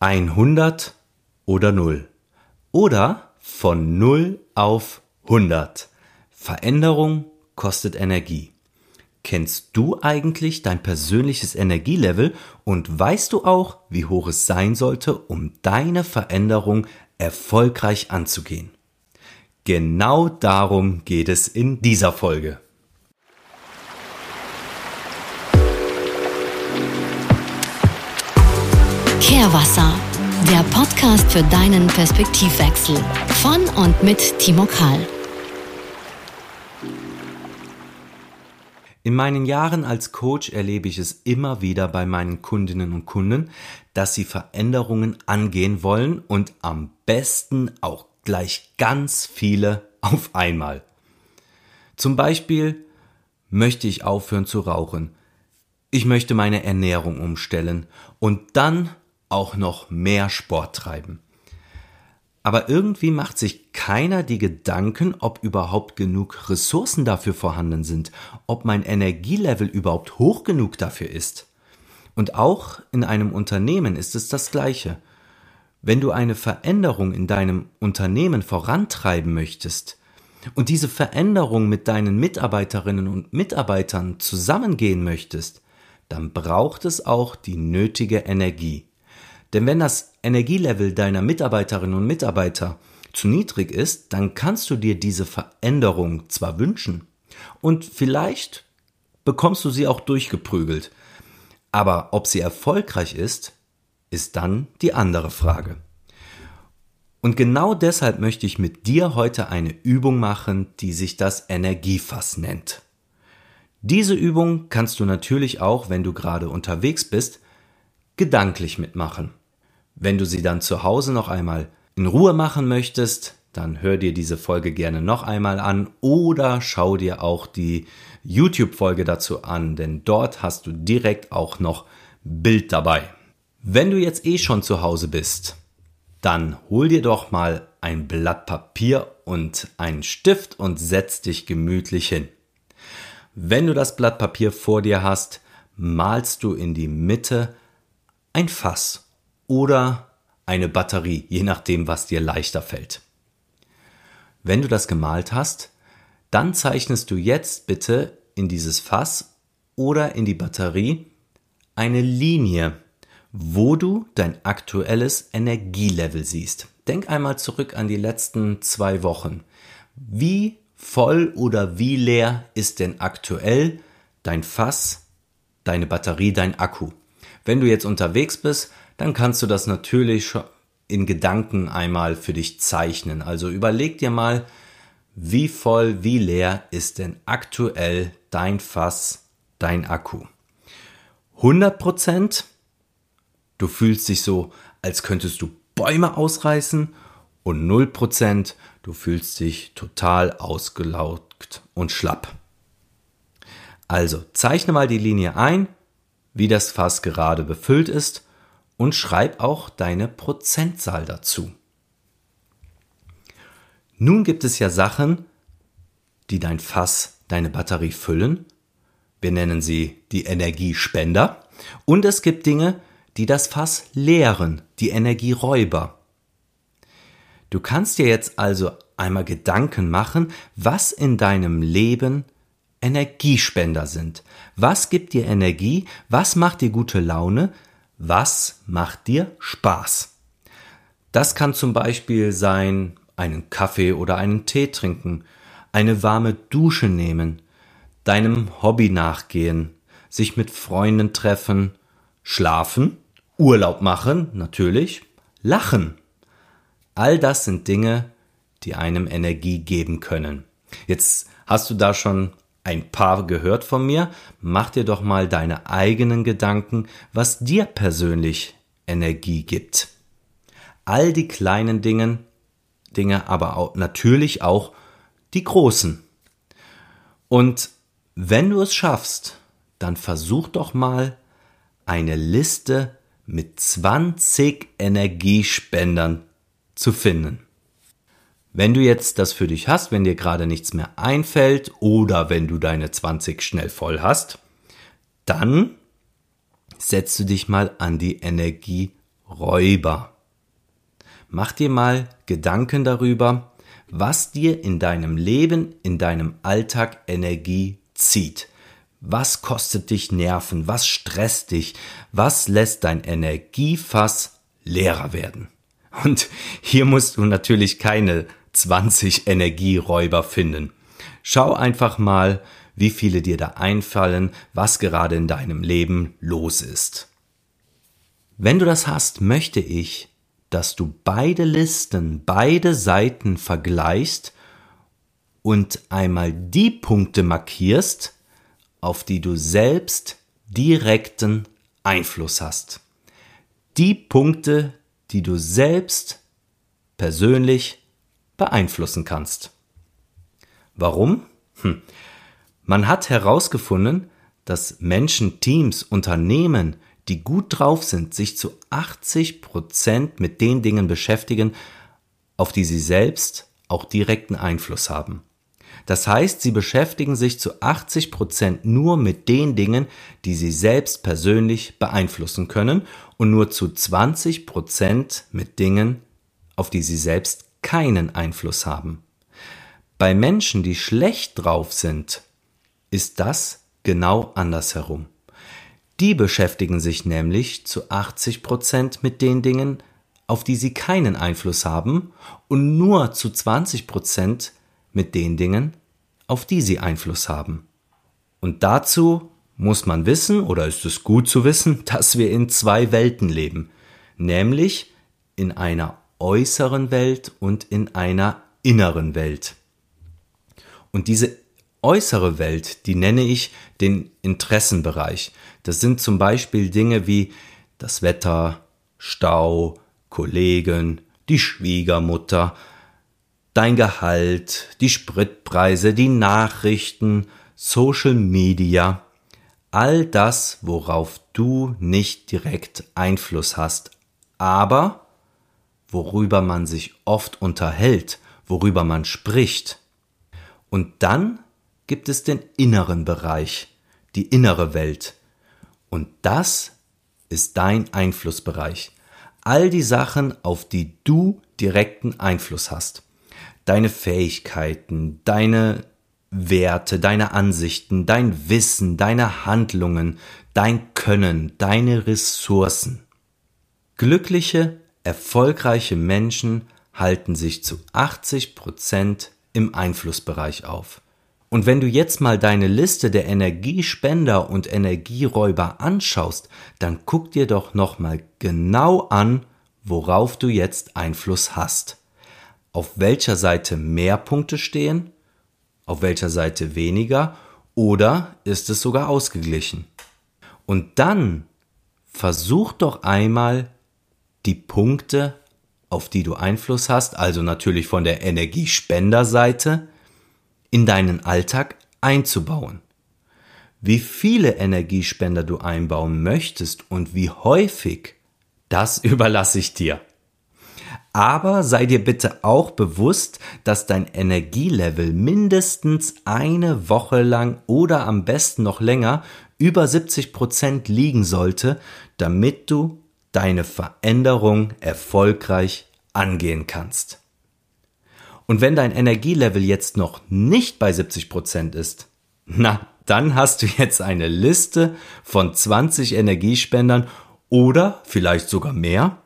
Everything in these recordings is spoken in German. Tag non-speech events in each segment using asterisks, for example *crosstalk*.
100 oder 0. Oder von 0 auf 100. Veränderung kostet Energie. Kennst du eigentlich dein persönliches Energielevel und weißt du auch, wie hoch es sein sollte, um deine Veränderung erfolgreich anzugehen? Genau darum geht es in dieser Folge. Kehrwasser, der Podcast für deinen Perspektivwechsel von und mit Timo Kahl. In meinen Jahren als Coach erlebe ich es immer wieder bei meinen Kundinnen und Kunden, dass sie Veränderungen angehen wollen und am besten auch gleich ganz viele auf einmal. Zum Beispiel möchte ich aufhören zu rauchen. Ich möchte meine Ernährung umstellen und dann auch noch mehr Sport treiben. Aber irgendwie macht sich keiner die Gedanken, ob überhaupt genug Ressourcen dafür vorhanden sind, ob mein Energielevel überhaupt hoch genug dafür ist. Und auch in einem Unternehmen ist es das Gleiche. Wenn du eine Veränderung in deinem Unternehmen vorantreiben möchtest und diese Veränderung mit deinen Mitarbeiterinnen und Mitarbeitern zusammengehen möchtest, dann braucht es auch die nötige Energie. Denn wenn das Energielevel deiner Mitarbeiterinnen und Mitarbeiter zu niedrig ist, dann kannst du dir diese Veränderung zwar wünschen und vielleicht bekommst du sie auch durchgeprügelt, aber ob sie erfolgreich ist, ist dann die andere Frage. Und genau deshalb möchte ich mit dir heute eine Übung machen, die sich das Energiefass nennt. Diese Übung kannst du natürlich auch, wenn du gerade unterwegs bist, gedanklich mitmachen. Wenn du sie dann zu Hause noch einmal in Ruhe machen möchtest, dann hör dir diese Folge gerne noch einmal an oder schau dir auch die YouTube-Folge dazu an, denn dort hast du direkt auch noch Bild dabei. Wenn du jetzt eh schon zu Hause bist, dann hol dir doch mal ein Blatt Papier und einen Stift und setz dich gemütlich hin. Wenn du das Blatt Papier vor dir hast, malst du in die Mitte ein Fass oder eine Batterie, je nachdem, was dir leichter fällt. Wenn du das gemalt hast, dann zeichnest du jetzt bitte in dieses Fass oder in die Batterie eine Linie, wo du dein aktuelles Energielevel siehst. Denk einmal zurück an die letzten zwei Wochen. Wie voll oder wie leer ist denn aktuell dein Fass, deine Batterie, dein Akku? Wenn du jetzt unterwegs bist, dann kannst du das natürlich in Gedanken einmal für dich zeichnen. Also überleg dir mal, wie voll, wie leer ist denn aktuell dein Fass, dein Akku? 100 Prozent? Du fühlst dich so, als könntest du Bäume ausreißen und 0 Prozent, du fühlst dich total ausgelaugt und schlapp. Also zeichne mal die Linie ein, wie das Fass gerade befüllt ist und schreib auch deine Prozentzahl dazu. Nun gibt es ja Sachen, die dein Fass, deine Batterie füllen. Wir nennen sie die Energiespender. Und es gibt Dinge, die das Fass leeren, die Energieräuber. Du kannst dir jetzt also einmal Gedanken machen, was in deinem Leben Energiespender sind. Was gibt dir Energie? Was macht dir gute Laune? Was macht dir Spaß? Das kann zum Beispiel sein, einen Kaffee oder einen Tee trinken, eine warme Dusche nehmen, deinem Hobby nachgehen, sich mit Freunden treffen, schlafen, Urlaub machen, natürlich, lachen. All das sind Dinge, die einem Energie geben können. Jetzt hast du da schon ein paar gehört von mir, mach dir doch mal deine eigenen Gedanken, was dir persönlich Energie gibt. All die kleinen Dinge, Dinge, aber auch, natürlich auch die großen. Und wenn du es schaffst, dann versuch doch mal eine Liste mit 20 Energiespendern zu finden. Wenn du jetzt das für dich hast, wenn dir gerade nichts mehr einfällt oder wenn du deine 20 schnell voll hast, dann setzt du dich mal an die Energieräuber Räuber. Mach dir mal Gedanken darüber, was dir in deinem Leben, in deinem Alltag Energie zieht. Was kostet dich Nerven? Was stresst dich? Was lässt dein Energiefass leerer werden? Und hier musst du natürlich keine 20 Energieräuber finden. Schau einfach mal, wie viele dir da einfallen, was gerade in deinem Leben los ist. Wenn du das hast, möchte ich, dass du beide Listen, beide Seiten vergleichst und einmal die Punkte markierst, auf die du selbst direkten Einfluss hast. Die Punkte, die du selbst persönlich beeinflussen kannst. Warum? Hm. Man hat herausgefunden, dass Menschen, Teams, Unternehmen, die gut drauf sind, sich zu 80 Prozent mit den Dingen beschäftigen, auf die sie selbst auch direkten Einfluss haben. Das heißt, sie beschäftigen sich zu 80 Prozent nur mit den Dingen, die sie selbst persönlich beeinflussen können und nur zu 20 Prozent mit Dingen, auf die sie selbst keinen Einfluss haben. Bei Menschen, die schlecht drauf sind, ist das genau andersherum. Die beschäftigen sich nämlich zu 80 Prozent mit den Dingen, auf die sie keinen Einfluss haben und nur zu 20 Prozent mit den Dingen, auf die sie Einfluss haben. Und dazu muss man wissen, oder ist es gut zu wissen, *laughs* dass wir in zwei Welten leben, nämlich in einer äußeren Welt und in einer inneren Welt. Und diese äußere Welt, die nenne ich den Interessenbereich. Das sind zum Beispiel Dinge wie das Wetter, Stau, Kollegen, die Schwiegermutter, dein Gehalt, die Spritpreise, die Nachrichten, Social Media, all das, worauf du nicht direkt Einfluss hast, aber worüber man sich oft unterhält, worüber man spricht. Und dann gibt es den inneren Bereich, die innere Welt. Und das ist dein Einflussbereich. All die Sachen, auf die du direkten Einfluss hast. Deine Fähigkeiten, deine Werte, deine Ansichten, dein Wissen, deine Handlungen, dein Können, deine Ressourcen. Glückliche, erfolgreiche Menschen halten sich zu 80 Prozent im Einflussbereich auf. Und wenn du jetzt mal deine Liste der Energiespender und Energieräuber anschaust, dann guck dir doch nochmal genau an, worauf du jetzt Einfluss hast. Auf welcher Seite mehr Punkte stehen, auf welcher Seite weniger oder ist es sogar ausgeglichen. Und dann versuch doch einmal die Punkte, auf die du Einfluss hast, also natürlich von der Energiespenderseite, in deinen Alltag einzubauen. Wie viele Energiespender du einbauen möchtest und wie häufig, das *laughs* überlasse ich dir. Aber sei dir bitte auch bewusst, dass dein Energielevel mindestens eine Woche lang oder am besten noch länger über 70 Prozent liegen sollte, damit du deine Veränderung erfolgreich angehen kannst. Und wenn dein Energielevel jetzt noch nicht bei 70 Prozent ist, na, dann hast du jetzt eine Liste von 20 Energiespendern oder vielleicht sogar mehr,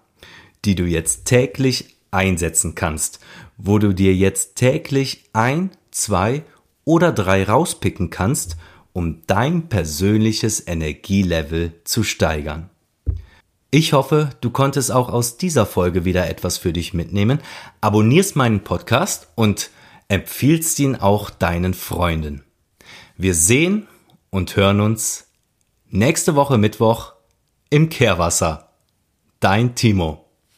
die du jetzt täglich einsetzen kannst, wo du dir jetzt täglich ein, zwei oder drei rauspicken kannst, um dein persönliches Energielevel zu steigern. Ich hoffe, du konntest auch aus dieser Folge wieder etwas für dich mitnehmen. Abonnierst meinen Podcast und empfiehlst ihn auch deinen Freunden. Wir sehen und hören uns nächste Woche Mittwoch im Kehrwasser. Dein Timo.